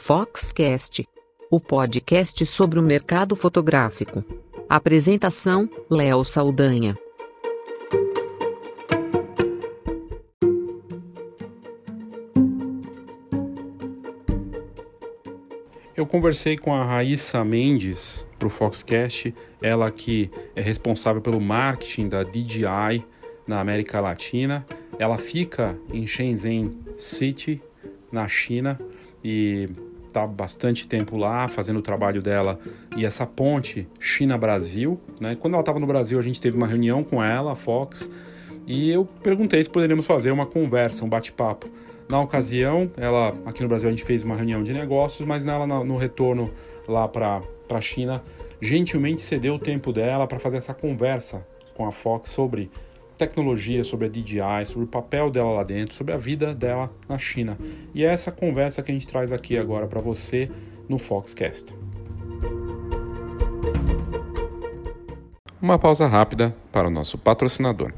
Foxcast, o podcast sobre o mercado fotográfico. Apresentação: Léo Saldanha. Eu conversei com a Raíssa Mendes para o Foxcast, ela que é responsável pelo marketing da DJI na América Latina. Ela fica em Shenzhen City, na China, e está bastante tempo lá fazendo o trabalho dela e essa ponte China-Brasil. Né? Quando ela estava no Brasil, a gente teve uma reunião com ela, a Fox, e eu perguntei se poderíamos fazer uma conversa, um bate-papo na ocasião, ela aqui no Brasil a gente fez uma reunião de negócios, mas nela no retorno lá para a China, gentilmente cedeu o tempo dela para fazer essa conversa com a Fox sobre tecnologia, sobre a DJI, sobre o papel dela lá dentro, sobre a vida dela na China. E é essa conversa que a gente traz aqui agora para você no Foxcast. Uma pausa rápida para o nosso patrocinador.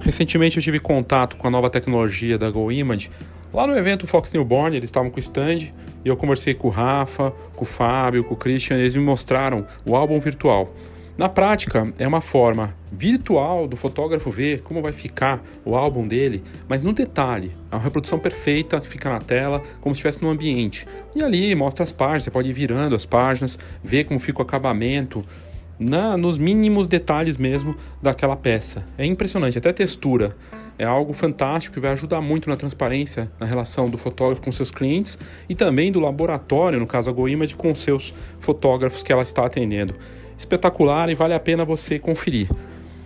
Recentemente eu tive contato com a nova tecnologia da GoImage. Lá no evento Fox Newborn, eles estavam com o stand e eu conversei com o Rafa, com o Fábio, com o Christian, eles me mostraram o álbum virtual. Na prática, é uma forma virtual do fotógrafo ver como vai ficar o álbum dele, mas no detalhe. É uma reprodução perfeita que fica na tela, como se estivesse no ambiente. E ali mostra as páginas, você pode ir virando as páginas, ver como fica o acabamento, na, nos mínimos detalhes mesmo daquela peça. É impressionante, até textura. É algo fantástico que vai ajudar muito na transparência na relação do fotógrafo com seus clientes e também do laboratório, no caso a GoImage, com seus fotógrafos que ela está atendendo. Espetacular e vale a pena você conferir.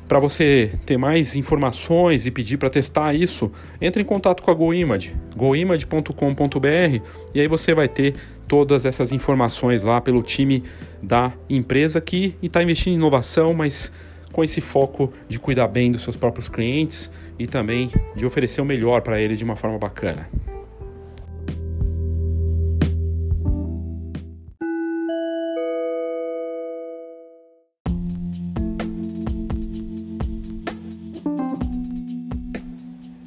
Para você ter mais informações e pedir para testar isso, entre em contato com a GoImage, goimage.com.br e aí você vai ter todas essas informações lá pelo time da empresa que está investindo em inovação, mas com esse foco de cuidar bem dos seus próprios clientes e também de oferecer o melhor para eles de uma forma bacana.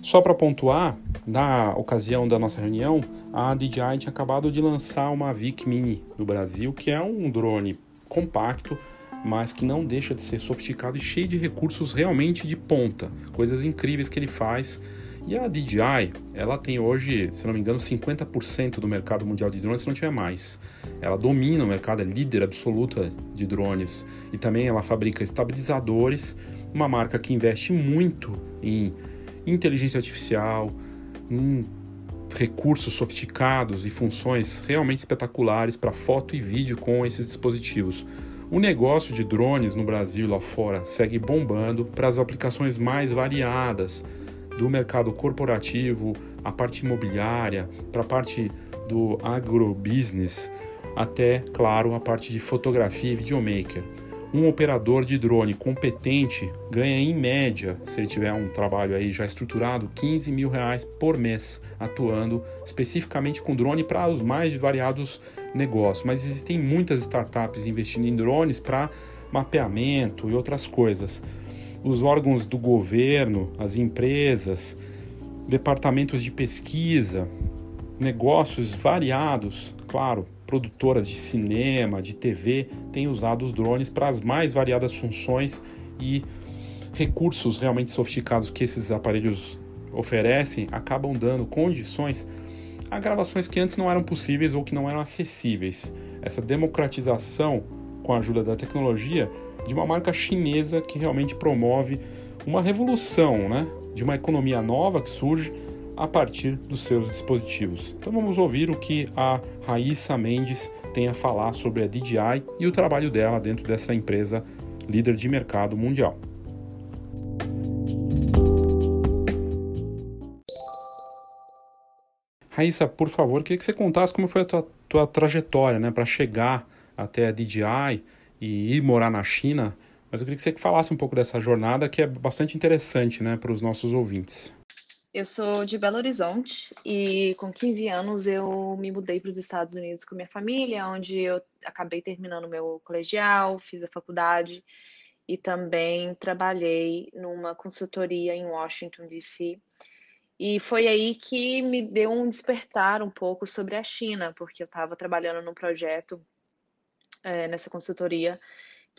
Só para pontuar, na ocasião da nossa reunião, a DJI tinha acabado de lançar uma Vic Mini no Brasil, que é um drone compacto, mas que não deixa de ser sofisticado e cheio de recursos realmente de ponta, coisas incríveis que ele faz. E a DJI, ela tem hoje, se não me engano, 50% do mercado mundial de drones, se não tiver mais. Ela domina o mercado, é líder absoluta de drones. E também ela fabrica estabilizadores, uma marca que investe muito em inteligência artificial, um, recursos sofisticados e funções realmente espetaculares para foto e vídeo com esses dispositivos. O negócio de drones no Brasil e lá fora segue bombando para as aplicações mais variadas, do mercado corporativo, a parte imobiliária, para a parte do agrobusiness, até, claro, a parte de fotografia e videomaker. Um operador de drone competente ganha em média, se ele tiver um trabalho aí já estruturado, 15 mil reais por mês atuando especificamente com drone para os mais variados negócios. Mas existem muitas startups investindo em drones para mapeamento e outras coisas. Os órgãos do governo, as empresas, departamentos de pesquisa, negócios variados, claro, produtoras de cinema, de TV, têm usado os drones para as mais variadas funções e recursos realmente sofisticados que esses aparelhos oferecem acabam dando condições a gravações que antes não eram possíveis ou que não eram acessíveis. Essa democratização com a ajuda da tecnologia de uma marca chinesa que realmente promove uma revolução, né? De uma economia nova que surge a partir dos seus dispositivos. Então vamos ouvir o que a Raíssa Mendes tem a falar sobre a DJI e o trabalho dela dentro dessa empresa líder de mercado mundial. Raíssa, por favor, queria que você contasse como foi a tua, tua trajetória né, para chegar até a DJI e ir morar na China, mas eu queria que você falasse um pouco dessa jornada que é bastante interessante né, para os nossos ouvintes. Eu sou de Belo Horizonte e com 15 anos eu me mudei para os Estados Unidos com minha família, onde eu acabei terminando meu colegial, fiz a faculdade e também trabalhei numa consultoria em Washington, D.C. E foi aí que me deu um despertar um pouco sobre a China, porque eu estava trabalhando num projeto é, nessa consultoria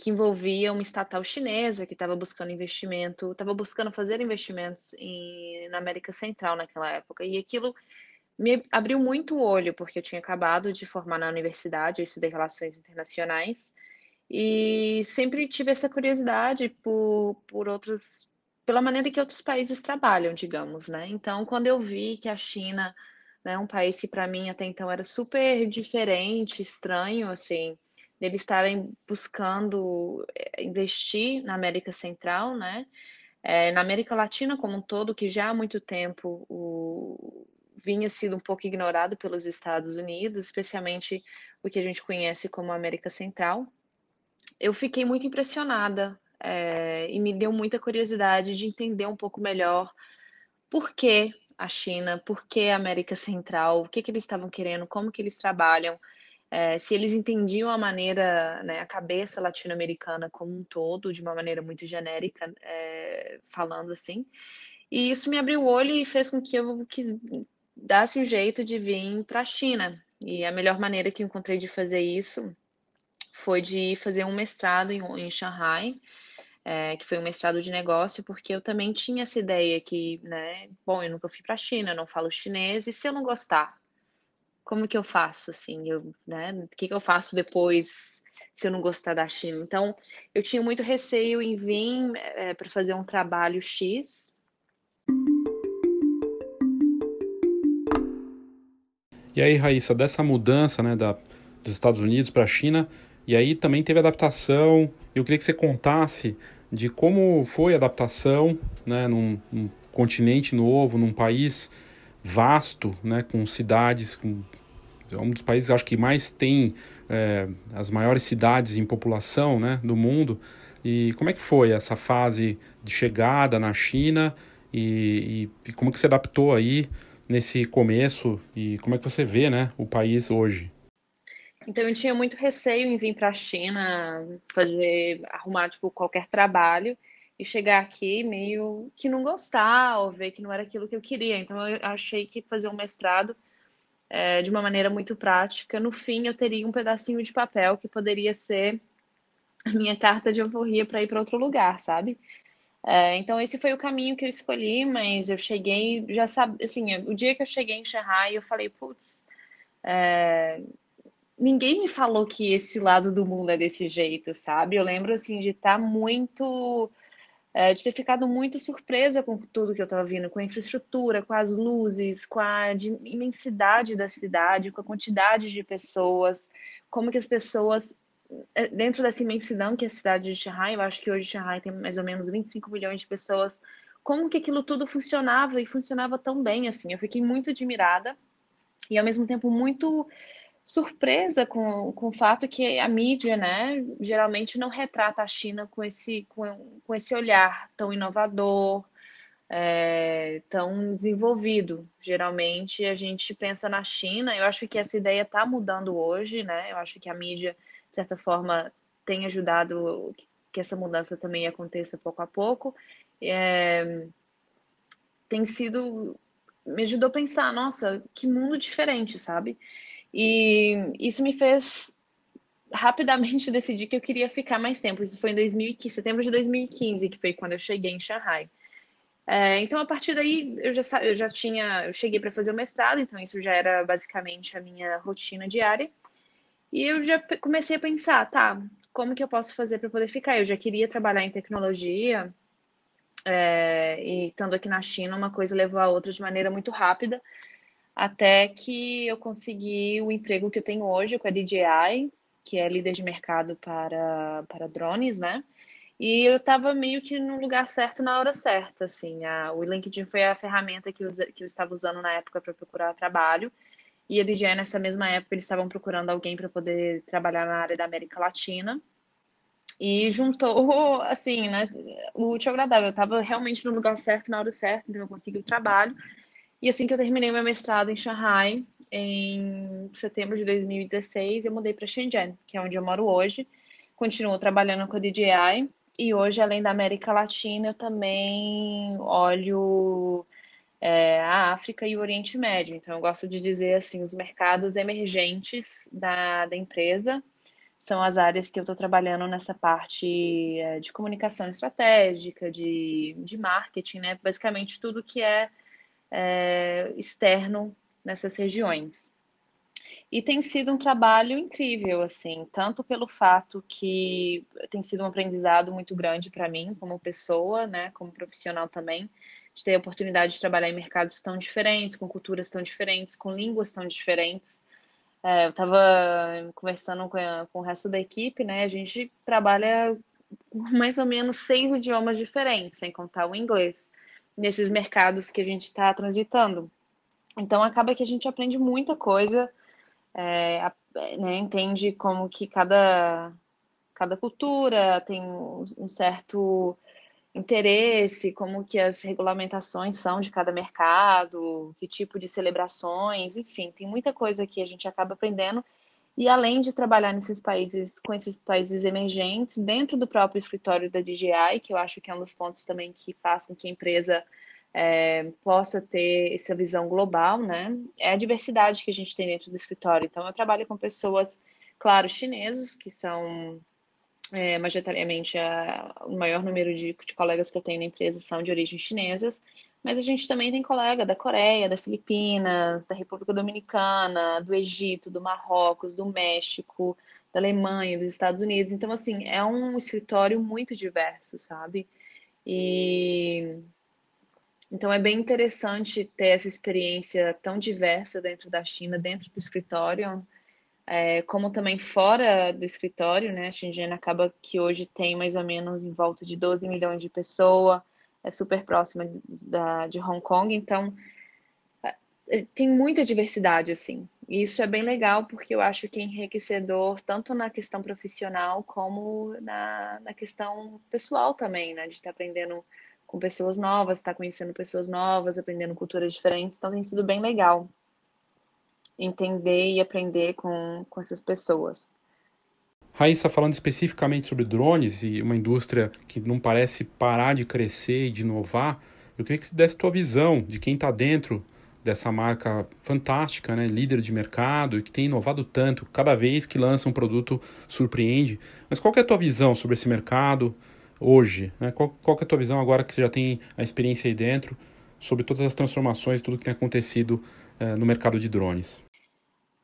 que envolvia uma estatal chinesa que estava buscando investimento, estava buscando fazer investimentos em, na América Central naquela época. E aquilo me abriu muito o olho, porque eu tinha acabado de formar na universidade, eu estudei Relações Internacionais, e sempre tive essa curiosidade por, por outros, pela maneira que outros países trabalham, digamos, né? Então, quando eu vi que a China, né, um país que para mim até então era super diferente, estranho, assim, deles estarem buscando eh, investir na América Central, né? É, na América Latina como um todo, que já há muito tempo o, vinha sido um pouco ignorado pelos Estados Unidos, especialmente o que a gente conhece como América Central. Eu fiquei muito impressionada é, e me deu muita curiosidade de entender um pouco melhor por que a China, por que a América Central, o que, que eles estavam querendo, como que eles trabalham é, se eles entendiam a maneira, né, a cabeça latino-americana como um todo, de uma maneira muito genérica, é, falando assim. E isso me abriu o olho e fez com que eu quis, dasse um jeito de vir para a China. E a melhor maneira que encontrei de fazer isso foi de fazer um mestrado em, em Shanghai, é, que foi um mestrado de negócio, porque eu também tinha essa ideia que, né, bom, eu nunca fui para a China, não falo chinês, e se eu não gostar? Como que eu faço, assim, eu, né, o que, que eu faço depois se eu não gostar da China? Então, eu tinha muito receio em vir é, para fazer um trabalho X. E aí, Raíssa, dessa mudança, né, da, dos Estados Unidos para a China, e aí também teve adaptação. Eu queria que você contasse de como foi a adaptação, né, num, num continente novo, num país vasto, né, com cidades, com, é um dos países acho que mais tem é, as maiores cidades em população né, do mundo. E como é que foi essa fase de chegada na China e, e, e como que se adaptou aí nesse começo e como é que você vê né, o país hoje? Então eu tinha muito receio em vir para a China fazer arrumar tipo qualquer trabalho e chegar aqui meio que não gostar ou ver que não era aquilo que eu queria. Então eu achei que fazer um mestrado é, de uma maneira muito prática, no fim eu teria um pedacinho de papel que poderia ser a minha carta de alforria para ir para outro lugar, sabe? É, então esse foi o caminho que eu escolhi, mas eu cheguei, já sabe, assim, o dia que eu cheguei em Shanghai, eu falei, putz, é, ninguém me falou que esse lado do mundo é desse jeito, sabe? Eu lembro assim de estar tá muito é, de ter ficado muito surpresa com tudo que eu estava vendo, com a infraestrutura, com as luzes, com a imensidade da cidade, com a quantidade de pessoas, como que as pessoas, é, dentro dessa imensidão que é a cidade de Shanghai, eu acho que hoje Shanghai tem mais ou menos 25 milhões de pessoas, como que aquilo tudo funcionava e funcionava tão bem, assim, eu fiquei muito admirada e ao mesmo tempo muito surpresa com, com o fato que a mídia, né, geralmente não retrata a China com esse, com, com esse olhar tão inovador, é, tão desenvolvido. Geralmente a gente pensa na China, eu acho que essa ideia está mudando hoje, né? Eu acho que a mídia, de certa forma, tem ajudado que essa mudança também aconteça pouco a pouco. É, tem sido. me ajudou a pensar, nossa, que mundo diferente, sabe? E isso me fez rapidamente decidir que eu queria ficar mais tempo. Isso foi em 2015, setembro de 2015, que foi quando eu cheguei em Shanghai. É, então, a partir daí, eu já, eu já tinha, eu cheguei para fazer o mestrado, então isso já era basicamente a minha rotina diária. E eu já comecei a pensar, tá, como que eu posso fazer para poder ficar? Eu já queria trabalhar em tecnologia, é, e estando aqui na China, uma coisa levou a outra de maneira muito rápida até que eu consegui o emprego que eu tenho hoje com a DJI, que é líder de mercado para, para drones, né? E eu estava meio que no lugar certo na hora certa, assim. A, o LinkedIn foi a ferramenta que eu, que eu estava usando na época para procurar trabalho. E a DJI, nessa mesma época, eles estavam procurando alguém para poder trabalhar na área da América Latina. E juntou, assim, né, o útil agradável. Eu estava realmente no lugar certo na hora certa, então eu consegui o trabalho. E assim que eu terminei meu mestrado em Shanghai, em setembro de 2016, eu mudei para Shenzhen, que é onde eu moro hoje. Continuo trabalhando com a DJI e hoje, além da América Latina, eu também olho é, a África e o Oriente Médio. Então, eu gosto de dizer assim, os mercados emergentes da, da empresa são as áreas que eu estou trabalhando nessa parte é, de comunicação estratégica, de, de marketing, né? Basicamente tudo que é, é externo nessas regiões. E tem sido um trabalho incrível, assim, tanto pelo fato que tem sido um aprendizado muito grande para mim, como pessoa, né, como profissional também, de ter a oportunidade de trabalhar em mercados tão diferentes, com culturas tão diferentes, com línguas tão diferentes. É, eu estava conversando com, a, com o resto da equipe, né, a gente trabalha mais ou menos seis idiomas diferentes, sem contar o inglês, nesses mercados que a gente está transitando. Então acaba que a gente aprende muita coisa é, né, entende como que cada, cada cultura tem um certo interesse, como que as regulamentações são de cada mercado, que tipo de celebrações, enfim, tem muita coisa que a gente acaba aprendendo. E além de trabalhar nesses países, com esses países emergentes, dentro do próprio escritório da DJI, que eu acho que é um dos pontos também que faz com que a empresa é, possa ter essa visão global, né? É a diversidade que a gente tem dentro do escritório. Então, eu trabalho com pessoas, claro, chinesas, que são é, majoritariamente a, o maior número de, de colegas que eu tenho na empresa são de origem chinesas, mas a gente também tem colega da Coreia, da Filipinas, da República Dominicana, do Egito, do Marrocos, do México, da Alemanha, dos Estados Unidos. Então, assim, é um escritório muito diverso, sabe? E então é bem interessante ter essa experiência tão diversa dentro da China, dentro do escritório, é, como também fora do escritório, né? A Shenzhen acaba que hoje tem mais ou menos em volta de 12 milhões de pessoas, é super próxima da, de Hong Kong, então é, tem muita diversidade, assim. E isso é bem legal porque eu acho que é enriquecedor tanto na questão profissional como na, na questão pessoal também, né? De estar aprendendo com pessoas novas, estar tá conhecendo pessoas novas, aprendendo culturas diferentes. Então tem sido bem legal entender e aprender com, com essas pessoas. Raíssa, falando especificamente sobre drones e uma indústria que não parece parar de crescer e de inovar, eu queria que você desse tua visão de quem está dentro dessa marca fantástica, né, líder de mercado e que tem inovado tanto, cada vez que lança um produto surpreende. Mas qual é a tua visão sobre esse mercado? hoje? Né? Qual, qual é a tua visão agora que você já tem a experiência aí dentro sobre todas as transformações, tudo que tem acontecido uh, no mercado de drones?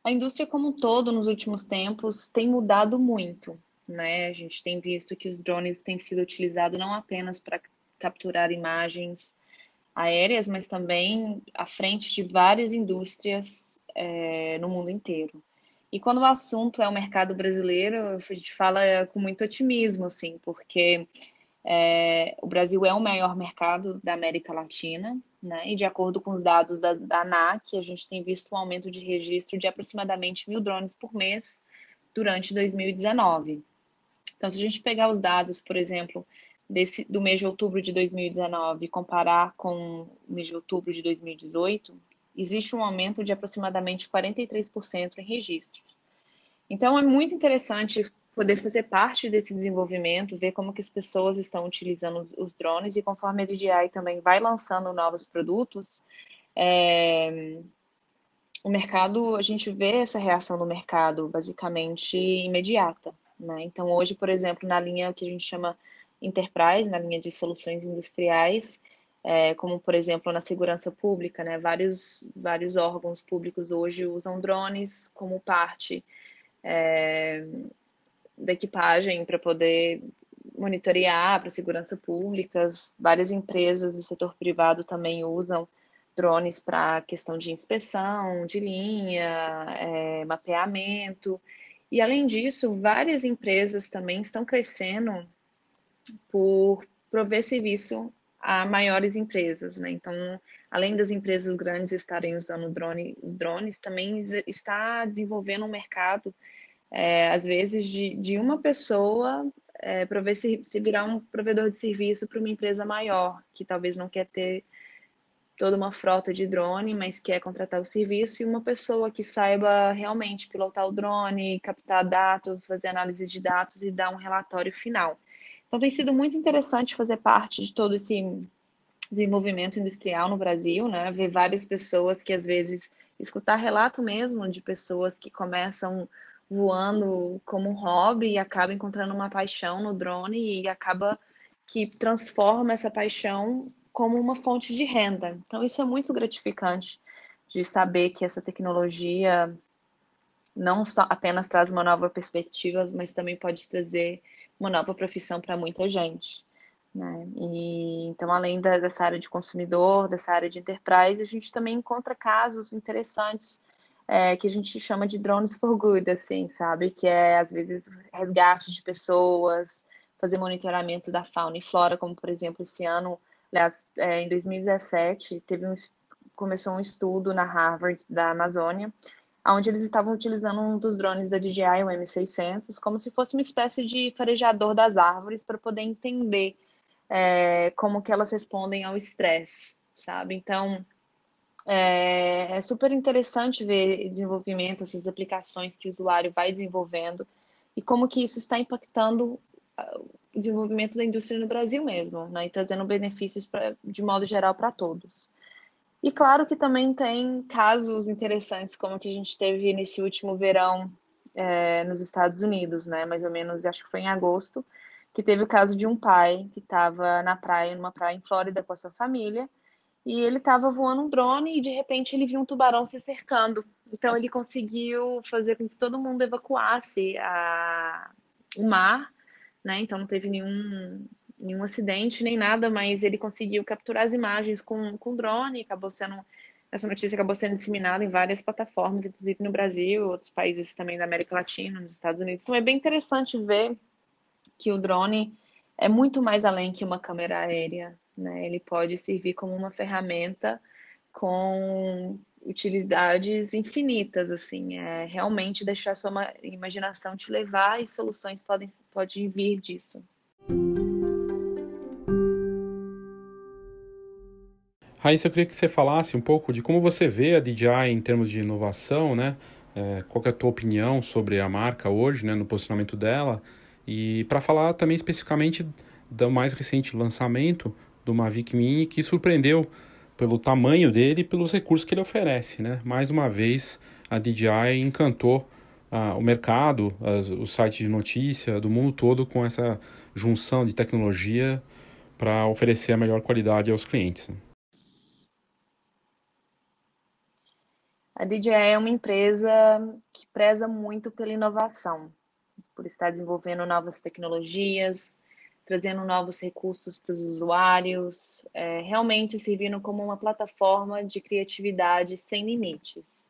A indústria como um todo, nos últimos tempos, tem mudado muito. Né? A gente tem visto que os drones têm sido utilizados não apenas para capturar imagens aéreas, mas também à frente de várias indústrias é, no mundo inteiro. E quando o assunto é o mercado brasileiro, a gente fala com muito otimismo, assim, porque é, o Brasil é o maior mercado da América Latina, né? E de acordo com os dados da, da ANAC, a gente tem visto um aumento de registro de aproximadamente mil drones por mês durante 2019. Então, se a gente pegar os dados, por exemplo, desse, do mês de outubro de 2019 e comparar com o mês de outubro de 2018, existe um aumento de aproximadamente 43% em registros. Então, é muito interessante poder fazer parte desse desenvolvimento, ver como que as pessoas estão utilizando os drones e conforme a DJI também vai lançando novos produtos, é, o mercado, a gente vê essa reação do mercado basicamente imediata. Né? Então, hoje, por exemplo, na linha que a gente chama Enterprise, na linha de soluções industriais, é, como por exemplo na segurança pública, né? Vários, vários órgãos públicos hoje usam drones como parte é, da equipagem para poder monitorear para segurança pública. Várias empresas do setor privado também usam drones para questão de inspeção de linha, é, mapeamento. E além disso, várias empresas também estão crescendo por prover serviço a maiores empresas, né? Então, além das empresas grandes estarem usando drone, os drones, também está desenvolvendo um mercado, é, às vezes, de, de uma pessoa é, prover se, se virar um provedor de serviço para uma empresa maior, que talvez não quer ter toda uma frota de drone, mas quer contratar o serviço, e uma pessoa que saiba realmente pilotar o drone, captar dados, fazer análise de dados e dar um relatório final. Então tem sido muito interessante fazer parte de todo esse desenvolvimento industrial no Brasil, né? Ver várias pessoas que às vezes escutar relato mesmo de pessoas que começam voando como um hobby e acaba encontrando uma paixão no drone e acaba que transforma essa paixão como uma fonte de renda. Então isso é muito gratificante de saber que essa tecnologia não só apenas traz uma nova perspectiva, mas também pode trazer uma nova profissão para muita gente. Né? E, então, além da, dessa área de consumidor, dessa área de enterprise, a gente também encontra casos interessantes é, que a gente chama de drones for good, assim, sabe? Que é, às vezes, resgate de pessoas, fazer monitoramento da fauna e flora, como, por exemplo, esse ano, aliás, é, em 2017, teve um, começou um estudo na Harvard da Amazônia, onde eles estavam utilizando um dos drones da DJI, o M600, como se fosse uma espécie de farejador das árvores para poder entender é, como que elas respondem ao estresse, sabe? Então, é, é, super interessante ver desenvolvimento, essas aplicações que o usuário vai desenvolvendo e como que isso está impactando ah, o desenvolvimento da indústria no Brasil mesmo, né? E trazendo benefícios pra, de modo geral para todos. E claro que também tem casos interessantes, como que a gente teve nesse último verão é, nos Estados Unidos, né? Mais ou menos, acho que foi em agosto, que teve o caso de um pai que estava na praia, numa praia em Flórida com a sua família, e ele estava voando um drone e de repente ele viu um tubarão se cercando. Então ele conseguiu fazer com que todo mundo evacuasse a... o mar, né? Então não teve nenhum nenhum acidente nem nada, mas ele conseguiu capturar as imagens com, com drone, acabou sendo essa notícia acabou sendo disseminada em várias plataformas, inclusive no Brasil, outros países também da América Latina, nos Estados Unidos. Então é bem interessante ver que o drone é muito mais além que uma câmera aérea, né? Ele pode servir como uma ferramenta com utilidades infinitas, assim, é realmente deixar sua imaginação te levar e soluções podem, podem vir disso. Raíssa, eu queria que você falasse um pouco de como você vê a DJI em termos de inovação, né? É, qual é a tua opinião sobre a marca hoje, né, no posicionamento dela? E para falar também especificamente do mais recente lançamento do Mavic Mini, que surpreendeu pelo tamanho dele e pelos recursos que ele oferece, né? Mais uma vez, a DJI encantou ah, o mercado, as, os sites de notícia do mundo todo com essa junção de tecnologia para oferecer a melhor qualidade aos clientes. A DJI é uma empresa que preza muito pela inovação, por estar desenvolvendo novas tecnologias, trazendo novos recursos para os usuários, é, realmente servindo como uma plataforma de criatividade sem limites.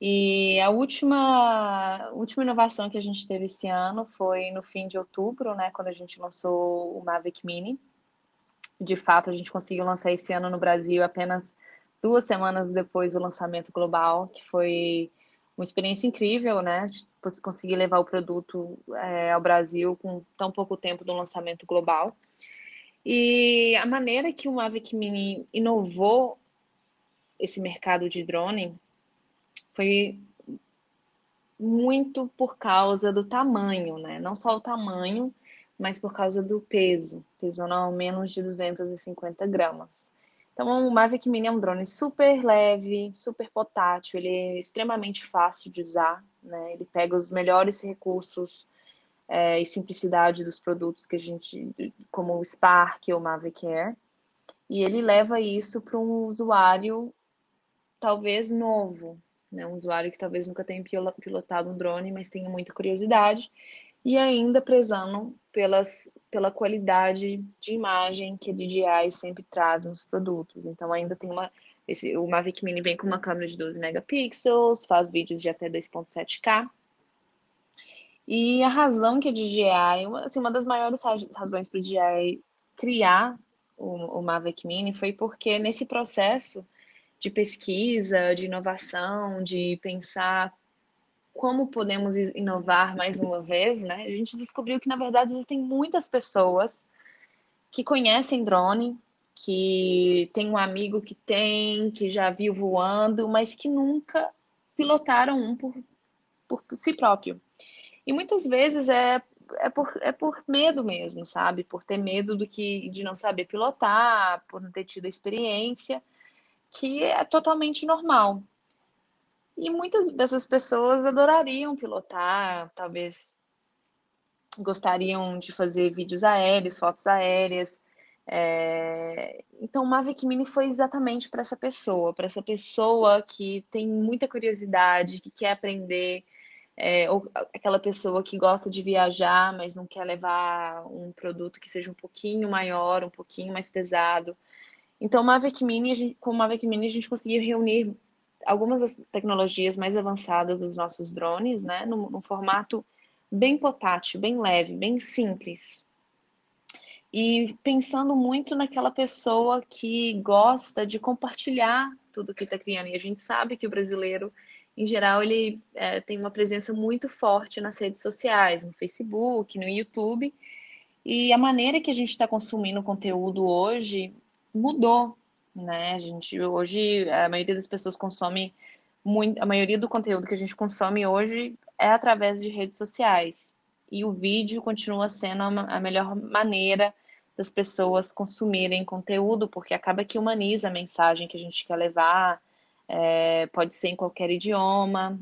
E a última, última inovação que a gente teve esse ano foi no fim de outubro, né, quando a gente lançou o Mavic Mini. De fato, a gente conseguiu lançar esse ano no Brasil apenas duas semanas depois do lançamento global, que foi uma experiência incrível, né? De conseguir levar o produto é, ao Brasil com tão pouco tempo do lançamento global. E a maneira que o Mavic Mini inovou esse mercado de drone foi muito por causa do tamanho, né? Não só o tamanho, mas por causa do peso, pesando ao menos de 250 gramas. Então, o Mavic Mini é um drone super leve, super potátil, ele é extremamente fácil de usar, né? Ele pega os melhores recursos é, e simplicidade dos produtos que a gente, como o Spark ou o Mavic Air, e ele leva isso para um usuário talvez novo, né? Um usuário que talvez nunca tenha pilotado um drone, mas tenha muita curiosidade e ainda prezando pelas, pela qualidade de imagem que a DJI sempre traz nos produtos. Então ainda tem uma esse, o Mavic Mini vem com uma câmera de 12 megapixels, faz vídeos de até 2.7K. E a razão que a DJI, assim, uma das maiores razões para o DJI criar o, o Mavic Mini foi porque nesse processo de pesquisa, de inovação, de pensar como podemos inovar mais uma vez, né? A gente descobriu que, na verdade, existem muitas pessoas que conhecem drone, que tem um amigo que tem, que já viu voando, mas que nunca pilotaram um por, por si próprio. E muitas vezes é é por, é por medo mesmo, sabe? Por ter medo do que de não saber pilotar, por não ter tido experiência, que é totalmente normal. E muitas dessas pessoas adorariam pilotar, talvez gostariam de fazer vídeos aéreos, fotos aéreas. É... Então, o Mavic Mini foi exatamente para essa pessoa, para essa pessoa que tem muita curiosidade, que quer aprender, é, ou aquela pessoa que gosta de viajar, mas não quer levar um produto que seja um pouquinho maior, um pouquinho mais pesado. Então, o Mavic Mini, gente, com o Mavic Mini, a gente conseguiu reunir algumas das tecnologias mais avançadas dos nossos drones, né, num, num formato bem potátil, bem leve, bem simples. E pensando muito naquela pessoa que gosta de compartilhar tudo que está criando. E a gente sabe que o brasileiro em geral, ele é, tem uma presença muito forte nas redes sociais, no Facebook, no YouTube. E a maneira que a gente está consumindo conteúdo hoje mudou, né? A gente hoje a maioria das pessoas consome muito, a maioria do conteúdo que a gente consome hoje é através de redes sociais. E o vídeo continua sendo a melhor maneira das pessoas consumirem conteúdo, porque acaba que humaniza a mensagem que a gente quer levar, é, pode ser em qualquer idioma.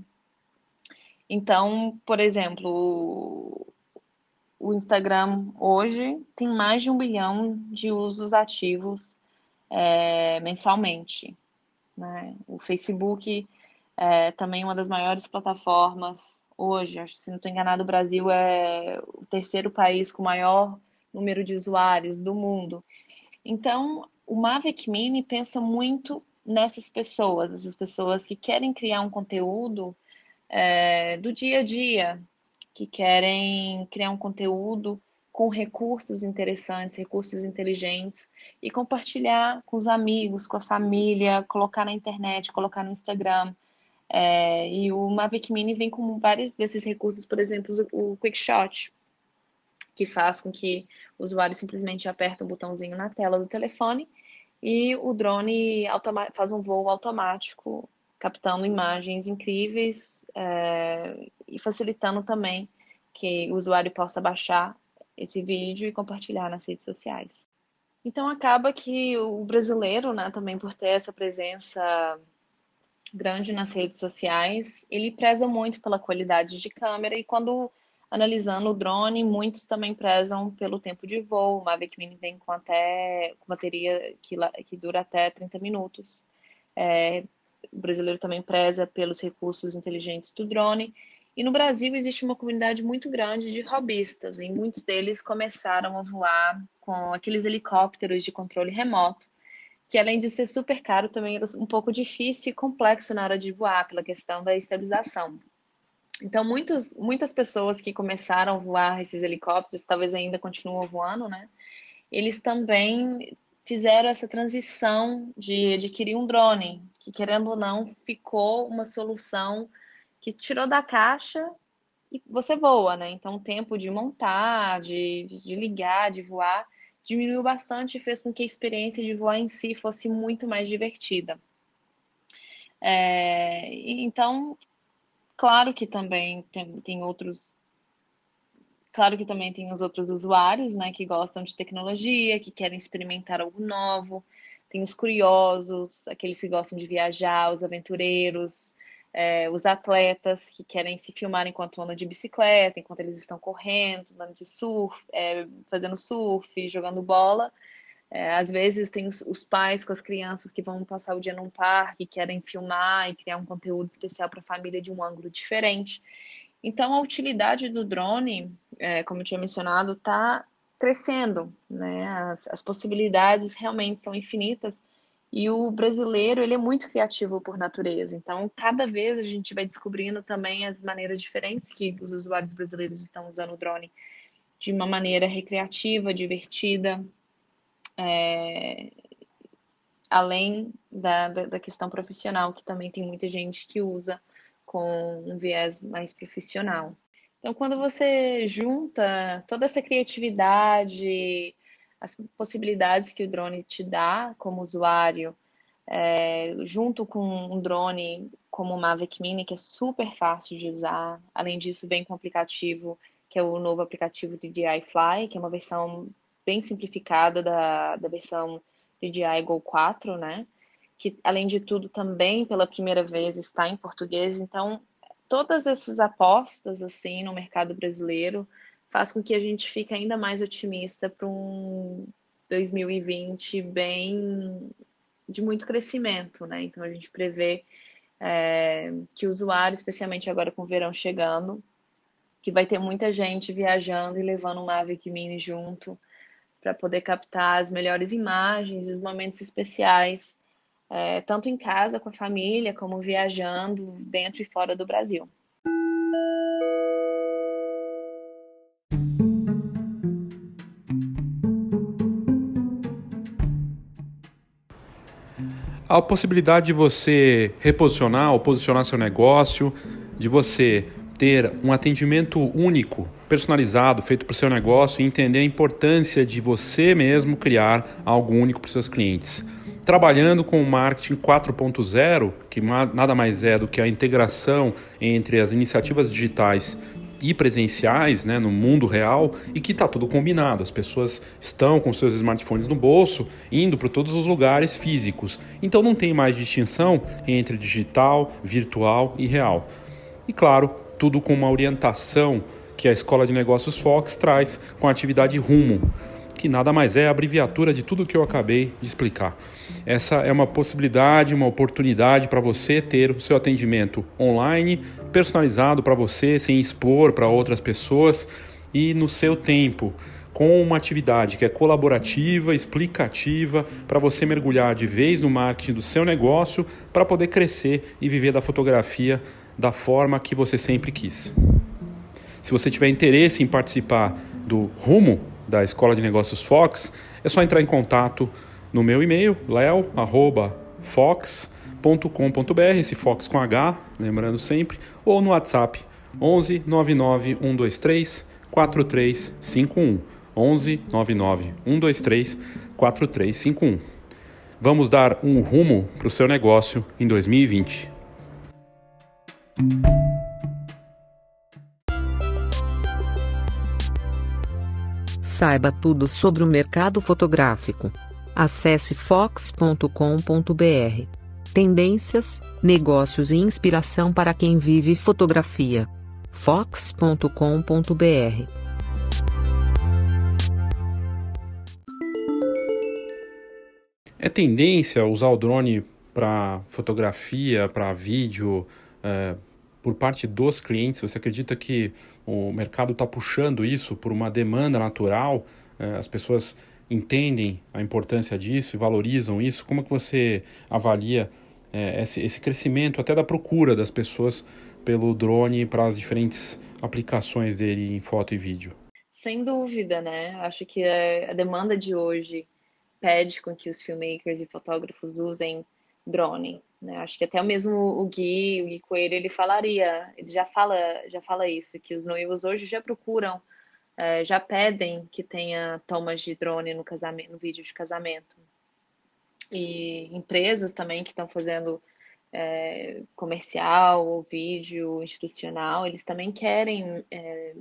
Então, por exemplo, o Instagram hoje tem mais de um bilhão de usos ativos é, mensalmente. Né? O Facebook é também uma das maiores plataformas hoje. Acho que, se não estou enganado, o Brasil é o terceiro país com maior número de usuários do mundo. Então, o Mavic Mini pensa muito nessas pessoas, essas pessoas que querem criar um conteúdo é, do dia a dia, que querem criar um conteúdo com recursos interessantes, recursos inteligentes e compartilhar com os amigos, com a família, colocar na internet, colocar no Instagram. É, e o Mavic Mini vem com vários desses recursos, por exemplo, o Quick Shot, que faz com que o usuário simplesmente aperte um botãozinho na tela do telefone e o drone faz um voo automático, captando imagens incríveis é, e facilitando também que o usuário possa baixar esse vídeo e compartilhar nas redes sociais. Então acaba que o brasileiro, né, também por ter essa presença grande nas redes sociais, ele preza muito pela qualidade de câmera e quando Analisando o drone, muitos também prezam pelo tempo de voo. O Mavic Mini vem com até com bateria que, que dura até 30 minutos. É, o brasileiro também preza pelos recursos inteligentes do drone. E no Brasil existe uma comunidade muito grande de hobbyistas, e muitos deles começaram a voar com aqueles helicópteros de controle remoto, que além de ser super caro, também era um pouco difícil e complexo na hora de voar, pela questão da estabilização. Então, muitos, muitas pessoas que começaram a voar esses helicópteros, talvez ainda continuam voando, né? Eles também fizeram essa transição de adquirir um drone, que querendo ou não, ficou uma solução que tirou da caixa e você voa, né? Então, o tempo de montar, de, de ligar, de voar, diminuiu bastante e fez com que a experiência de voar em si fosse muito mais divertida. É, então, Claro que também tem, tem outros. Claro que também tem os outros usuários, né, que gostam de tecnologia, que querem experimentar algo novo. Tem os curiosos, aqueles que gostam de viajar, os aventureiros, é, os atletas que querem se filmar enquanto andam de bicicleta, enquanto eles estão correndo, andando de surf, é, fazendo surf, jogando bola. É, às vezes tem os, os, pais com as crianças que vão passar o dia num parque, querem filmar e criar um conteúdo especial para a família de um ângulo diferente. Então, a utilidade do drone, é, como eu tinha mencionado, está crescendo, né? As, as, possibilidades realmente são infinitas e o brasileiro ele é muito criativo por natureza. Então, cada vez a gente vai descobrindo também as maneiras diferentes que os usuários brasileiros estão usando o drone de uma maneira recreativa, divertida, é, além da, da, da, questão profissional, que também tem muita gente que usa com um viés mais profissional. Então, quando você junta toda essa criatividade, as possibilidades que o drone te dá como usuário, é, junto com um drone como o Mavic Mini, que é super fácil de usar, além disso, vem com um aplicativo que é o novo aplicativo DJI Fly, que é uma versão bem simplificada da, da versão DJI Go 4, né? Que, além de tudo, também pela primeira vez está em português. Então, todas essas apostas, assim, no mercado brasileiro faz com que a gente fique ainda mais otimista para um 2020 bem de muito crescimento, né? Então, a gente prevê é, que o usuário, especialmente agora com o verão chegando, que vai ter muita gente viajando e levando um Mavic Mini junto para poder captar as melhores imagens, os momentos especiais, é, tanto em casa com a família, como viajando dentro e fora do Brasil. A possibilidade de você reposicionar ou posicionar seu negócio, de você ter um atendimento único, personalizado, feito para o seu negócio e entender a importância de você mesmo criar algo único para os seus clientes. Trabalhando com o marketing 4.0, que nada mais é do que a integração entre as iniciativas digitais e presenciais né, no mundo real e que está tudo combinado. As pessoas estão com seus smartphones no bolso, indo para todos os lugares físicos. Então não tem mais distinção entre digital, virtual e real. E claro, tudo com uma orientação que a Escola de Negócios Fox traz com a atividade Rumo, que nada mais é a abreviatura de tudo que eu acabei de explicar. Essa é uma possibilidade, uma oportunidade para você ter o seu atendimento online, personalizado para você, sem expor para outras pessoas e no seu tempo com uma atividade que é colaborativa, explicativa, para você mergulhar de vez no marketing do seu negócio para poder crescer e viver da fotografia da forma que você sempre quis. Se você tiver interesse em participar do Rumo da Escola de Negócios Fox, é só entrar em contato no meu e-mail, leo@fox.com.br, esse Fox com H, lembrando sempre, ou no WhatsApp 11 99 123 4351. 11 99 123 4351. Vamos dar um rumo para o seu negócio em 2020. Saiba tudo sobre o mercado fotográfico. Acesse fox.com.br. Tendências, negócios e inspiração para quem vive fotografia. fox.com.br. É tendência usar o drone para fotografia, para vídeo, é, por parte dos clientes? Você acredita que o mercado está puxando isso por uma demanda natural? É, as pessoas entendem a importância disso e valorizam isso? Como que você avalia é, esse, esse crescimento até da procura das pessoas pelo drone para as diferentes aplicações dele em foto e vídeo? Sem dúvida, né? Acho que a demanda de hoje pede com que os filmmakers e fotógrafos usem drone. Né? Acho que até mesmo o Gui, o Gui Coelho, ele falaria, ele já fala, já fala isso, que os noivos hoje já procuram, é, já pedem que tenha tomas de drone no casamento, no vídeo de casamento. E empresas também que estão fazendo é, comercial ou vídeo institucional, eles também querem é,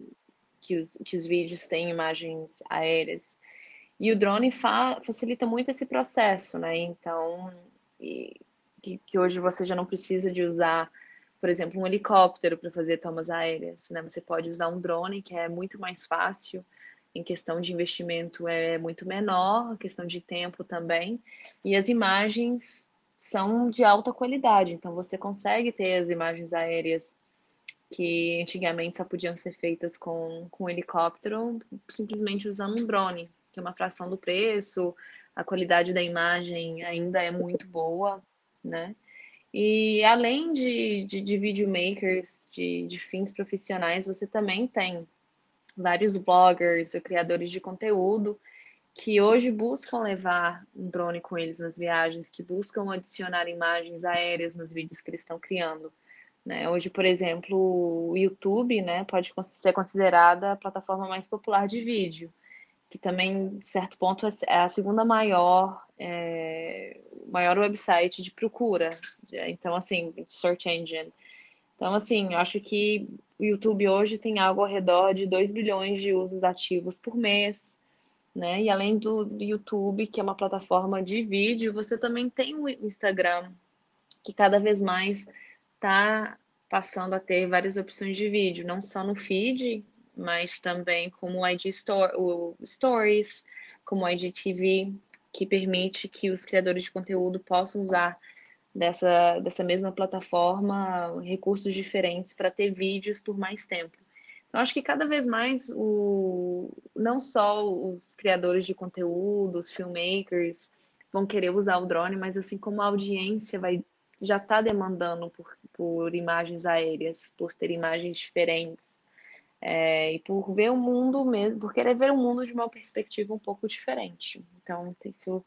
que, os, que os vídeos tenham imagens aéreas. E o drone fa facilita muito esse processo, né? Então, e, que, que hoje você já não precisa de usar, por exemplo, um helicóptero para fazer tomas aéreas, né? Você pode usar um drone, que é muito mais fácil, em questão de investimento é muito menor, questão de tempo também, e as imagens são de alta qualidade, então você consegue ter as imagens aéreas que antigamente só podiam ser feitas com, com um helicóptero, simplesmente usando um drone, que é uma fração do preço, a qualidade da imagem ainda é muito boa, né? E além de, de, de videomakers, de, de fins profissionais, você também tem vários bloggers ou criadores de conteúdo que hoje buscam levar um drone com eles nas viagens, que buscam adicionar imagens aéreas nos vídeos que eles estão criando. Né? Hoje, por exemplo, o YouTube né, pode ser considerada a plataforma mais popular de vídeo que também, de certo ponto, é, é a segunda maior, é, maior website de procura. Então, assim, search engine. Então, assim, eu acho que o YouTube hoje tem algo ao redor de 2 bilhões de usos ativos por mês, né? E além do YouTube, que é uma plataforma de vídeo, você também tem o Instagram, que cada vez mais está passando a ter várias opções de vídeo, não só no feed, mas também como o IG Store, o Stories, como o IGTV, que permite que os criadores de conteúdo possam usar dessa, dessa mesma plataforma recursos diferentes para ter vídeos por mais tempo. Então, acho que cada vez mais o, não só os criadores de conteúdo, os filmmakers vão querer usar o drone, mas assim como a audiência vai já está demandando por, por imagens aéreas, por ter imagens diferentes, é, e por ver o mundo mesmo, por querer ver o mundo de uma perspectiva um pouco diferente. Então, isso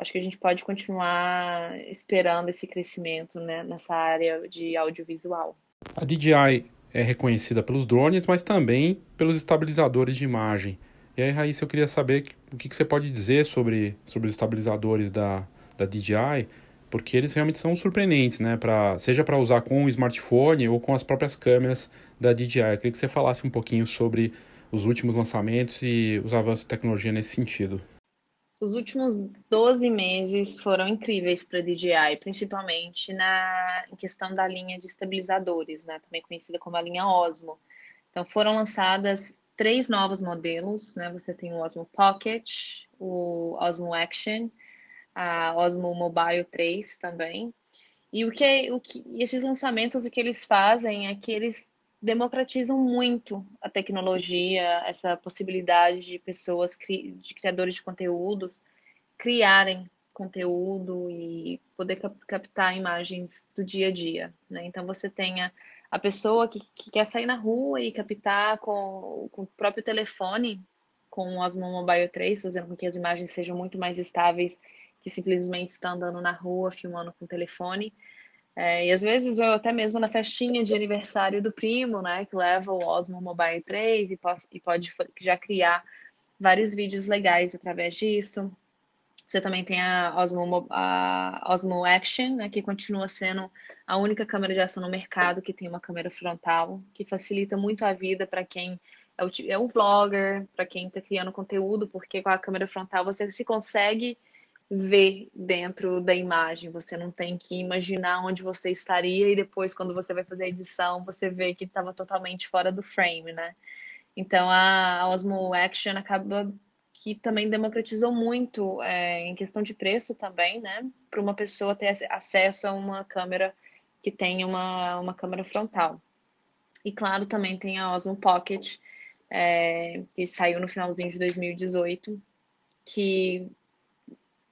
acho que a gente pode continuar esperando esse crescimento né, nessa área de audiovisual. A DJI é reconhecida pelos drones, mas também pelos estabilizadores de imagem. E aí, Raíssa, eu queria saber o que, você pode dizer sobre, sobre os estabilizadores da, da DJI, porque eles realmente são surpreendentes, né? Pra, seja para usar com o smartphone ou com as próprias câmeras da DJI. Eu queria que você falasse um pouquinho sobre os últimos lançamentos e os avanços de tecnologia nesse sentido. Os últimos 12 meses foram incríveis para a DJI, principalmente na em questão da linha de estabilizadores, né, também conhecida como a linha Osmo. Então foram lançadas três novos modelos, né? Você tem o Osmo Pocket, o Osmo Action, a Osmo Mobile 3 também. E o que, o que esses lançamentos o que eles fazem é que eles democratizam muito a tecnologia, essa possibilidade de pessoas, de criadores de conteúdos, criarem conteúdo e poder captar imagens do dia a dia. Né? Então você tenha a pessoa que, que, quer sair na rua e captar com, com o próprio telefone, com o Osmo Mobile 3, fazendo com que as imagens sejam muito mais estáveis que simplesmente está andando na rua filmando com o telefone. É, e às vezes eu até mesmo na festinha de aniversário do primo, né, que leva o Osmo Mobile 3 e, pode, e pode já criar vários vídeos legais através disso. Você também tem a Osmo, a Osmo Action, né, que continua sendo a única câmera de ação no mercado que tem uma câmera frontal, que facilita muito a vida para quem é o, é o vlogger, para quem está criando conteúdo, porque com a câmera frontal você se consegue ver dentro da imagem. Você não tem que imaginar onde você estaria e depois, quando você vai fazer a edição, você vê que estava totalmente fora do frame, né? Então a Osmo Action acaba que também democratizou muito é, em questão de preço também, né? Para uma pessoa ter acesso a uma câmera que tenha uma, uma câmera frontal. E claro, também tem a Osmo Pocket, é, que saiu no finalzinho de 2018, que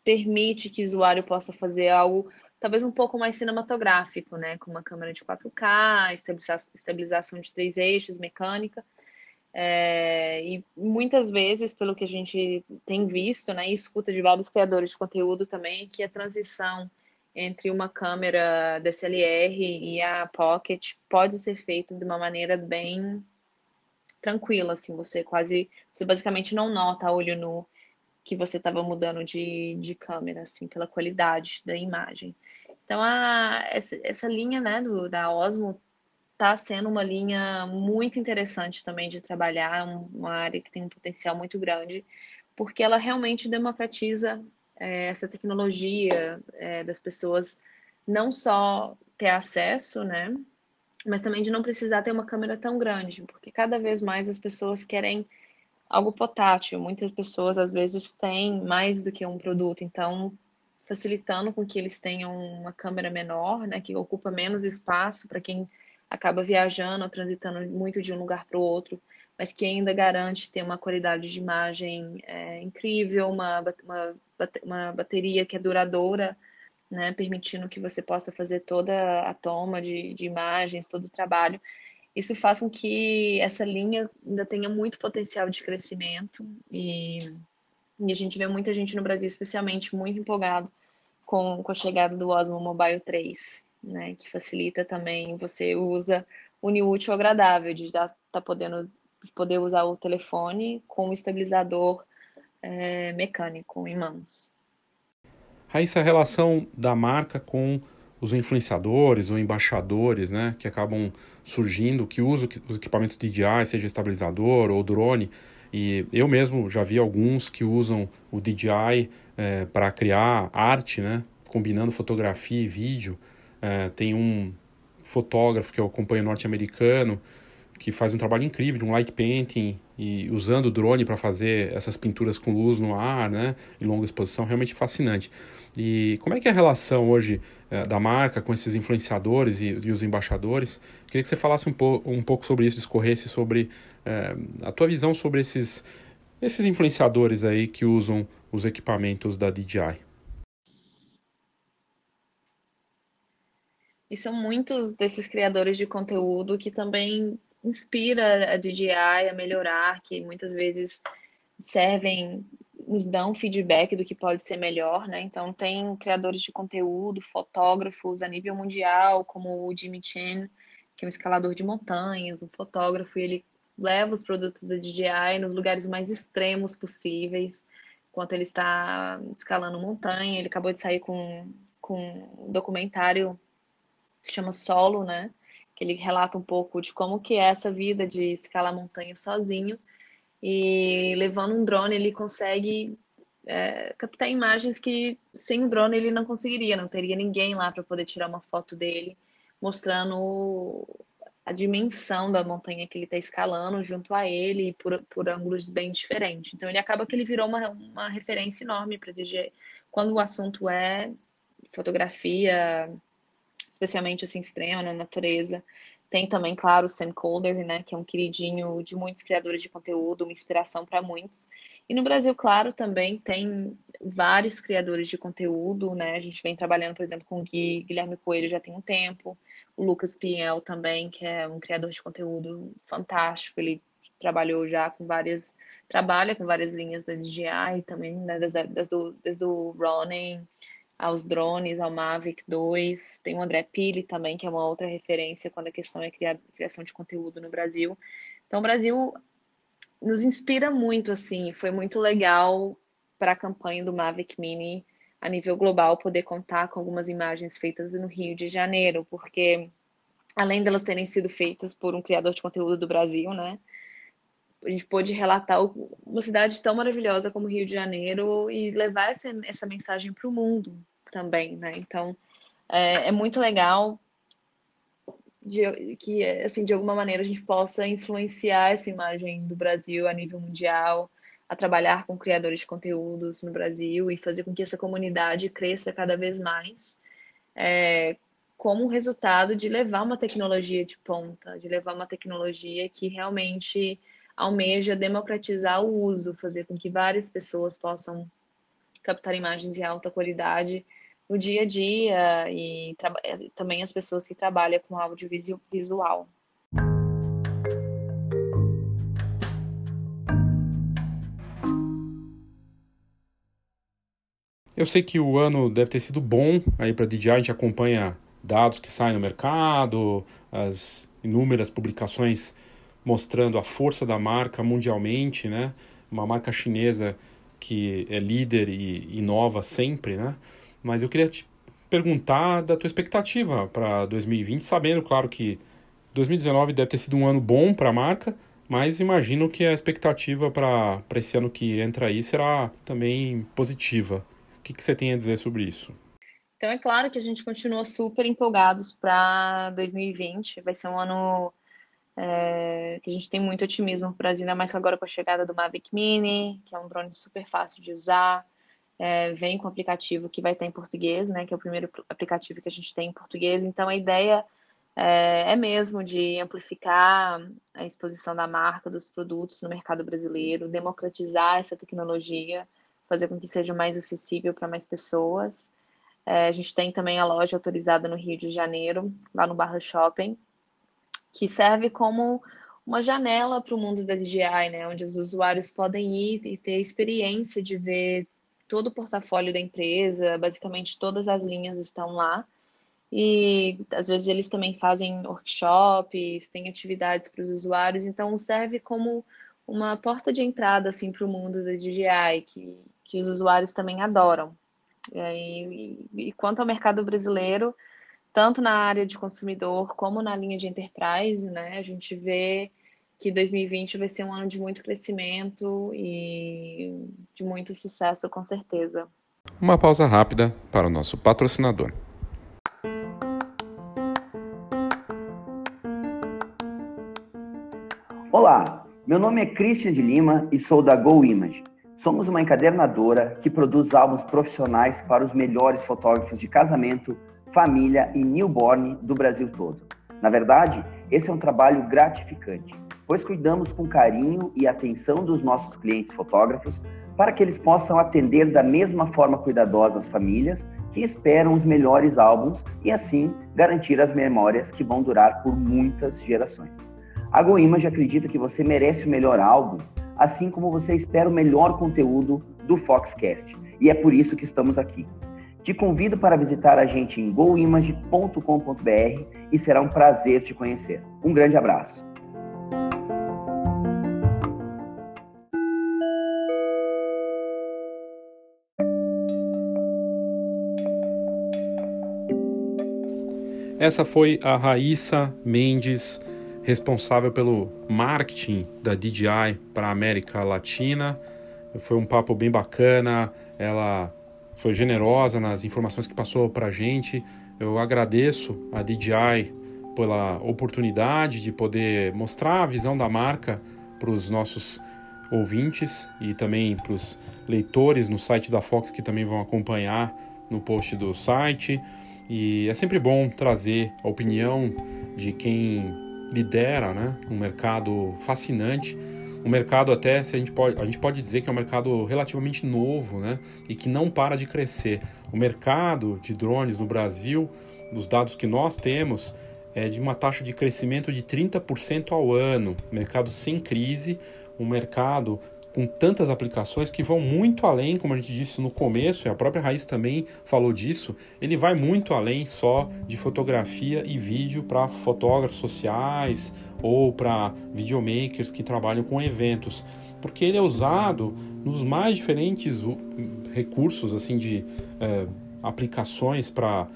permite que o usuário possa fazer algo talvez um pouco mais cinematográfico, né? Com uma câmera de 4K, estabilização de três eixos, mecânica. É, e muitas vezes, pelo que a gente tem visto, né, e escuta de vários criadores de conteúdo também, que a transição entre uma câmera DSLR e a Pocket pode ser feita de uma maneira bem tranquila, assim, você quase, você basicamente não nota olho nu que você estava mudando de, de câmera, assim, pela qualidade da imagem. Então, a, essa, essa linha, né, do, da Osmo está sendo uma linha muito interessante também de trabalhar, uma área que tem um potencial muito grande, porque ela realmente democratiza é, essa tecnologia é, das pessoas não só ter acesso, né, mas também de não precisar ter uma câmera tão grande, porque cada vez mais as pessoas querem algo potátil. Muitas pessoas às vezes têm mais do que um produto, então facilitando com que eles tenham uma câmera menor, né, que ocupa menos espaço para quem acaba viajando ou transitando muito de um lugar para o outro, mas que ainda garante ter uma qualidade de imagem é, incrível, uma, uma, uma bateria que é duradoura, né, permitindo que você possa fazer toda a toma de, de imagens, todo o trabalho isso faz com que essa linha ainda tenha muito potencial de crescimento e, e a gente vê muita gente no Brasil, especialmente, muito empolgado com, com a chegada do Osmo Mobile 3, né, que facilita também, você usa unir útil agradável, de já tá podendo poder usar o telefone com o estabilizador é, mecânico em mãos. Raíssa, a relação da marca com os influenciadores ou embaixadores, né, que acabam surgindo, que usam os equipamentos DJI, seja estabilizador ou drone. E eu mesmo já vi alguns que usam o DJI é, para criar arte, né, combinando fotografia e vídeo. É, tem um fotógrafo que eu acompanho norte-americano que faz um trabalho incrível de um light painting e usando o drone para fazer essas pinturas com luz no ar, né, em longa exposição, realmente fascinante. E como é que é a relação hoje é, da marca com esses influenciadores e, e, os embaixadores? Queria que você falasse um, po um pouco sobre isso, discorresse sobre é, a tua visão sobre esses, esses influenciadores aí que usam os equipamentos da DJI. E são muitos desses criadores de conteúdo que também inspira a DJI a melhorar, que muitas vezes servem nos dão feedback do que pode ser melhor, né? Então tem criadores de conteúdo, fotógrafos a nível mundial, como o Jimmy Chen, que é um escalador de montanhas, um fotógrafo, e ele leva os produtos da DJI nos lugares mais extremos possíveis, enquanto ele está escalando montanha. Ele acabou de sair com, com um documentário que chama Solo, né? Que ele relata um pouco de como que é essa vida de escalar montanha sozinho e levando um drone, ele consegue é, captar imagens que sem o drone ele não conseguiria, não teria ninguém lá para poder tirar uma foto dele, mostrando a dimensão da montanha que ele está escalando junto a ele por, por ângulos bem diferentes. Então ele acaba que ele virou uma, uma referência enorme para dizer quando o assunto é fotografia, especialmente assim extrema na natureza, tem também, claro, o Sam Colder, né, que é um queridinho de muitos criadores de conteúdo, uma inspiração para muitos. E no Brasil, claro, também tem vários criadores de conteúdo, né? A gente vem trabalhando, por exemplo, com o Gui, Guilherme Coelho já tem um tempo, o Lucas Pinhel também, que é um criador de conteúdo fantástico, ele trabalhou já com várias, trabalha com várias linhas da DJI também, né, desde, desde, do, desde o Ronin, aos drones, ao Mavic 2. Tem o André Pili também, que é uma outra referência quando a questão é criar, criação de conteúdo no Brasil. Então, o Brasil nos inspira muito, assim. Foi muito legal para a campanha do Mavic Mini a nível global poder contar com algumas imagens feitas no Rio de Janeiro, porque além delas terem sido feitas por um criador de conteúdo do Brasil, né? A gente pôde relatar uma cidade tão maravilhosa como Rio de Janeiro e levar essa, essa mensagem para o mundo, também, né? Então, é, é muito legal de, que, assim, de alguma maneira a gente possa influenciar essa imagem do Brasil a nível mundial, a trabalhar com criadores de conteúdos no Brasil e fazer com que essa comunidade cresça cada vez mais, é, como resultado de levar uma tecnologia de ponta, de levar uma tecnologia que realmente almeja democratizar o uso, fazer com que várias pessoas possam captar imagens de alta qualidade no dia a dia e eh, também as pessoas que trabalham com audiovisual. Eu sei que o ano deve ter sido bom aí para DJI, a gente acompanha dados que saem no mercado, as inúmeras publicações mostrando a força da marca mundialmente, né? Uma marca chinesa que é líder e inova sempre, né? Mas eu queria te perguntar da tua expectativa para 2020, sabendo, claro, que 2019 deve ter sido um ano bom para a marca, mas imagino que a expectativa para esse ano que entra aí será também positiva. O que, que você tem a dizer sobre isso? Então, é claro que a gente continua super empolgados para 2020. Vai ser um ano é, que a gente tem muito otimismo no Brasil, ainda mais agora com a chegada do Mavic Mini, que é um drone super fácil de usar é, vem com o aplicativo que vai ter em português, né? Que é o primeiro aplicativo que a gente tem em português. Então a ideia é, é mesmo de amplificar a exposição da marca, dos produtos no mercado brasileiro, democratizar essa tecnologia, fazer com que seja mais acessível para mais pessoas. É, a gente tem também a loja autorizada no Rio de Janeiro, lá no Barra Shopping, que serve como uma janela para o mundo da DJI, né? Onde os usuários podem ir e ter experiência de ver todo o portfólio da empresa, basicamente todas as linhas estão lá. E às vezes eles também fazem workshops, têm atividades para os usuários, então serve como uma porta de entrada assim para o mundo da DJI, que, que os usuários também adoram. E, e, e quanto ao mercado brasileiro, tanto na área de consumidor como na linha de enterprise, né? A gente vê que 2020 vai ser um ano de muito crescimento e de muito sucesso, com certeza. Uma pausa rápida para o nosso patrocinador. Olá, meu nome é Christian de Lima e sou da Go Image. Somos uma encadernadora que produz álbuns profissionais para os melhores fotógrafos de casamento, família e newborn do Brasil todo. Na verdade, esse é um trabalho gratificante pois cuidamos com carinho e atenção dos nossos clientes fotógrafos para que eles possam atender da mesma forma cuidadosa as famílias que esperam os melhores álbuns e assim garantir as memórias que vão durar por muitas gerações. A GoImage acredita que você merece o melhor álbum, assim como você espera o melhor conteúdo do Foxcast, e é por isso que estamos aqui. Te convido para visitar a gente em goimage.com.br e será um prazer te conhecer. Um grande abraço. Essa foi a Raíssa Mendes, responsável pelo marketing da DJI para a América Latina. Foi um papo bem bacana, ela foi generosa nas informações que passou para a gente. Eu agradeço a DJI pela oportunidade de poder mostrar a visão da marca para os nossos ouvintes e também para os leitores no site da Fox que também vão acompanhar no post do site. E é sempre bom trazer a opinião de quem lidera né, um mercado fascinante, um mercado até, se a gente pode, a gente pode dizer que é um mercado relativamente novo né, e que não para de crescer. O mercado de drones no Brasil, dos dados que nós temos, é de uma taxa de crescimento de 30% ao ano. Mercado sem crise, um mercado com tantas aplicações que vão muito além, como a gente disse no começo, e a própria Raiz também falou disso, ele vai muito além só de fotografia e vídeo para fotógrafos sociais ou para videomakers que trabalham com eventos, porque ele é usado nos mais diferentes recursos assim de é, aplicações para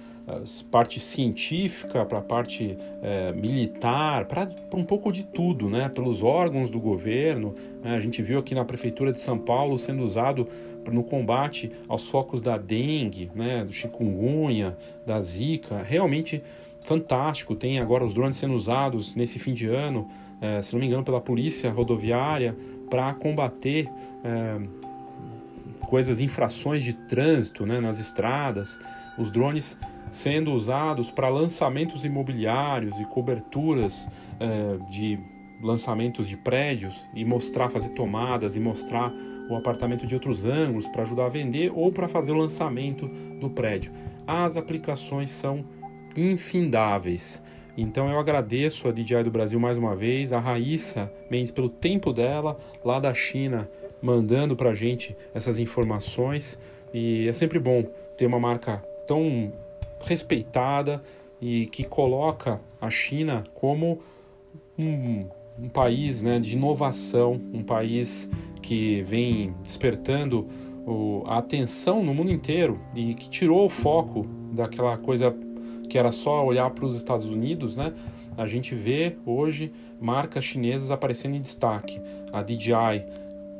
parte científica, para a parte é, militar, para um pouco de tudo, né? pelos órgãos do governo. Né? A gente viu aqui na Prefeitura de São Paulo sendo usado no combate aos focos da dengue, né? do chikungunya, da zika. Realmente fantástico. Tem agora os drones sendo usados nesse fim de ano, é, se não me engano, pela Polícia Rodoviária para combater. É, coisas, infrações de trânsito né, nas estradas, os drones sendo usados para lançamentos imobiliários e coberturas é, de lançamentos de prédios e mostrar, fazer tomadas e mostrar o apartamento de outros ângulos para ajudar a vender ou para fazer o lançamento do prédio. As aplicações são infindáveis. Então eu agradeço a DJI do Brasil mais uma vez, a Raíssa Mendes pelo tempo dela lá da China mandando para a gente essas informações e é sempre bom ter uma marca tão respeitada e que coloca a China como um, um país né, de inovação, um país que vem despertando o, a atenção no mundo inteiro e que tirou o foco daquela coisa que era só olhar para os Estados Unidos, né? A gente vê hoje marcas chinesas aparecendo em destaque. A DJI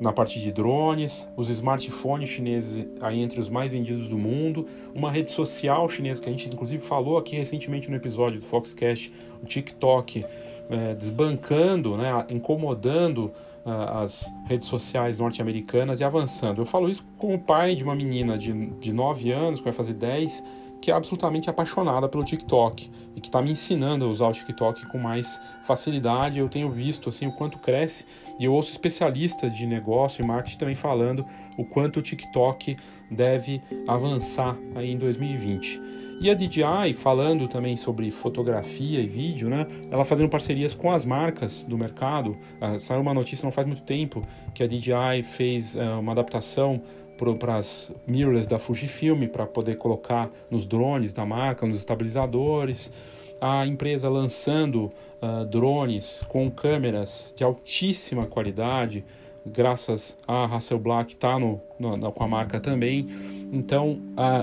na parte de drones, os smartphones chineses aí entre os mais vendidos do mundo, uma rede social chinesa que a gente inclusive falou aqui recentemente no episódio do Foxcast, o TikTok, é, desbancando, né, incomodando uh, as redes sociais norte-americanas e avançando. Eu falo isso como pai de uma menina de, de 9 anos, que vai fazer 10, que é absolutamente apaixonada pelo TikTok e que está me ensinando a usar o TikTok com mais facilidade. Eu tenho visto assim o quanto cresce e eu ouço especialistas de negócio e marketing também falando o quanto o TikTok deve avançar aí em 2020. E a DJI, falando também sobre fotografia e vídeo, né? Ela fazendo parcerias com as marcas do mercado. Uh, saiu uma notícia não faz muito tempo que a DJI fez uh, uma adaptação para as mirrorless da Fujifilm para poder colocar nos drones da marca, nos estabilizadores. A empresa lançando uh, drones com câmeras de altíssima qualidade, graças a Hasselblad está com a marca também. Então,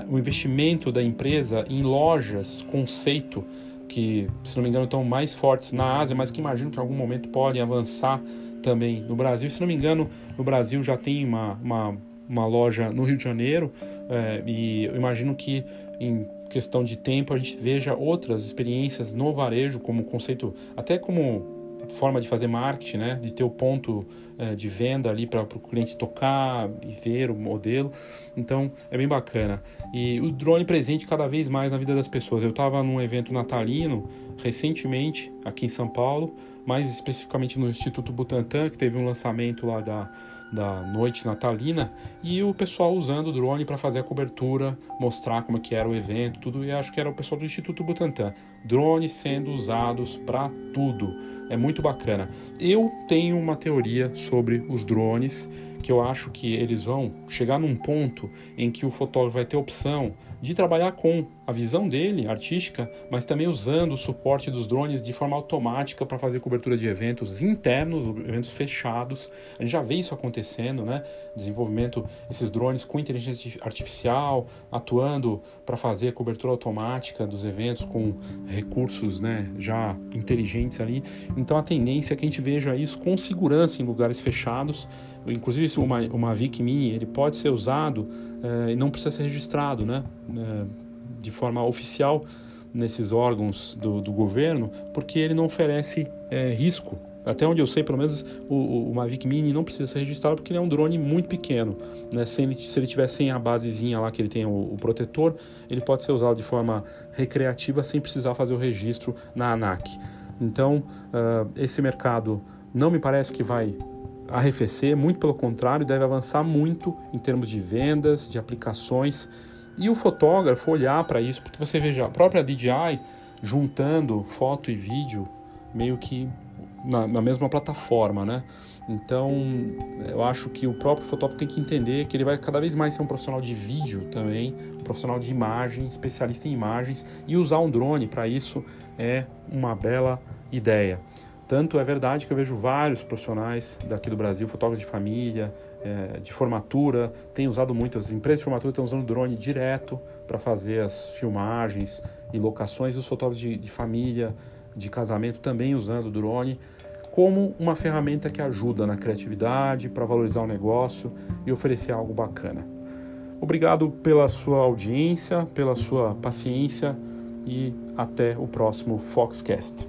o investimento da empresa em lojas conceito, que, se não me engano, estão mais fortes na Ásia, mas que imagino que em algum momento podem avançar também no Brasil. Se não me engano, no Brasil já tem uma, uma, uma loja no Rio de Janeiro, é, e eu imagino que em questão de tempo a gente veja outras experiências no varejo como conceito, até como forma de fazer marketing, né? De ter o ponto é, de venda ali para o cliente tocar e ver o modelo. Então é bem bacana. E o drone presente cada vez mais na vida das pessoas. Eu estava num evento natalino recentemente aqui em São Paulo, mais especificamente no Instituto Butantan, que teve um lançamento lá da da noite natalina e o pessoal usando o drone para fazer a cobertura, mostrar como que era o evento, tudo. E acho que era o pessoal do Instituto Butantan. Drones sendo usados para tudo. É muito bacana. Eu tenho uma teoria sobre os drones que eu acho que eles vão chegar num ponto em que o fotógrafo vai ter opção de trabalhar com a visão dele, artística, mas também usando o suporte dos drones de forma automática para fazer cobertura de eventos internos, eventos fechados. A gente já vê isso acontecendo, né? Desenvolvimento esses drones com inteligência artificial atuando para fazer a cobertura automática dos eventos com recursos, né, já inteligentes ali. Então a tendência é que a gente veja isso com segurança em lugares fechados. Inclusive uma, uma Vic Mini ele pode ser usado é, e não precisa ser registrado, né? É, de forma oficial nesses órgãos do, do governo, porque ele não oferece é, risco. Até onde eu sei, pelo menos, o, o, Mavic Mini não precisa ser registrado porque ele é um drone muito pequeno. Né? Se, ele, se ele tiver sem a basezinha lá que ele tem o, o, protetor, ele pode ser usado de forma recreativa sem precisar fazer o registro na ANAC. Então, uh, esse mercado não me parece que vai arrefecer, muito pelo contrário, deve avançar muito em termos de vendas, de aplicações. E o fotógrafo olhar para isso, porque você veja, a própria DJI juntando foto e vídeo meio que na, na, mesma plataforma, né? Então, eu acho que o próprio fotógrafo tem que entender que ele vai cada vez mais ser um profissional de vídeo também, um profissional de imagem, especialista em imagens, e usar um drone para isso é uma bela ideia. Tanto é verdade que eu vejo vários profissionais daqui do Brasil, fotógrafos de família, é, de formatura, têm usado muito. As empresas de formatura estão usando drone direto para fazer as filmagens e locações. Os fotógrafos de, de família, de casamento também usando drone como uma ferramenta que ajuda na criatividade, para valorizar o negócio e oferecer algo bacana. Obrigado pela sua audiência, pela sua paciência e até o próximo Foxcast.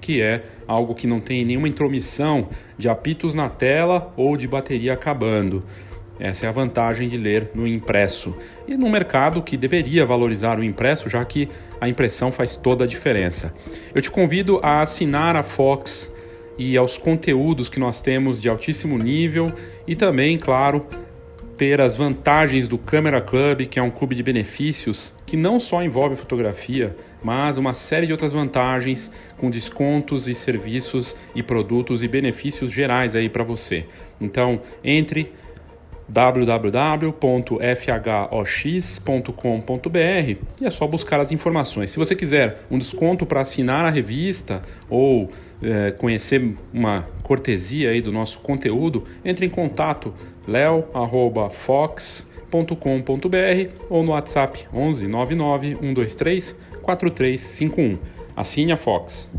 que é algo que não tem nenhuma intromissão de apitos na tela ou de bateria acabando. Essa é a vantagem de ler no impresso. E no mercado que deveria valorizar o impresso, já que a impressão faz toda a diferença. Eu te convido a assinar a Fox e aos conteúdos que nós temos de altíssimo nível e também, claro, ter as vantagens do Camera Club, que é um clube de benefícios que não só envolve fotografia, mas uma série de outras vantagens com descontos e serviços e produtos e benefícios gerais aí para você. Então, entre www.fhox.com.br e é só buscar as informações. Se você quiser um desconto para assinar a revista ou é, conhecer uma cortesia aí do nosso conteúdo, entre em contato leo@fox.com.br ou no WhatsApp 11 99 123 4351. Assine a Fox.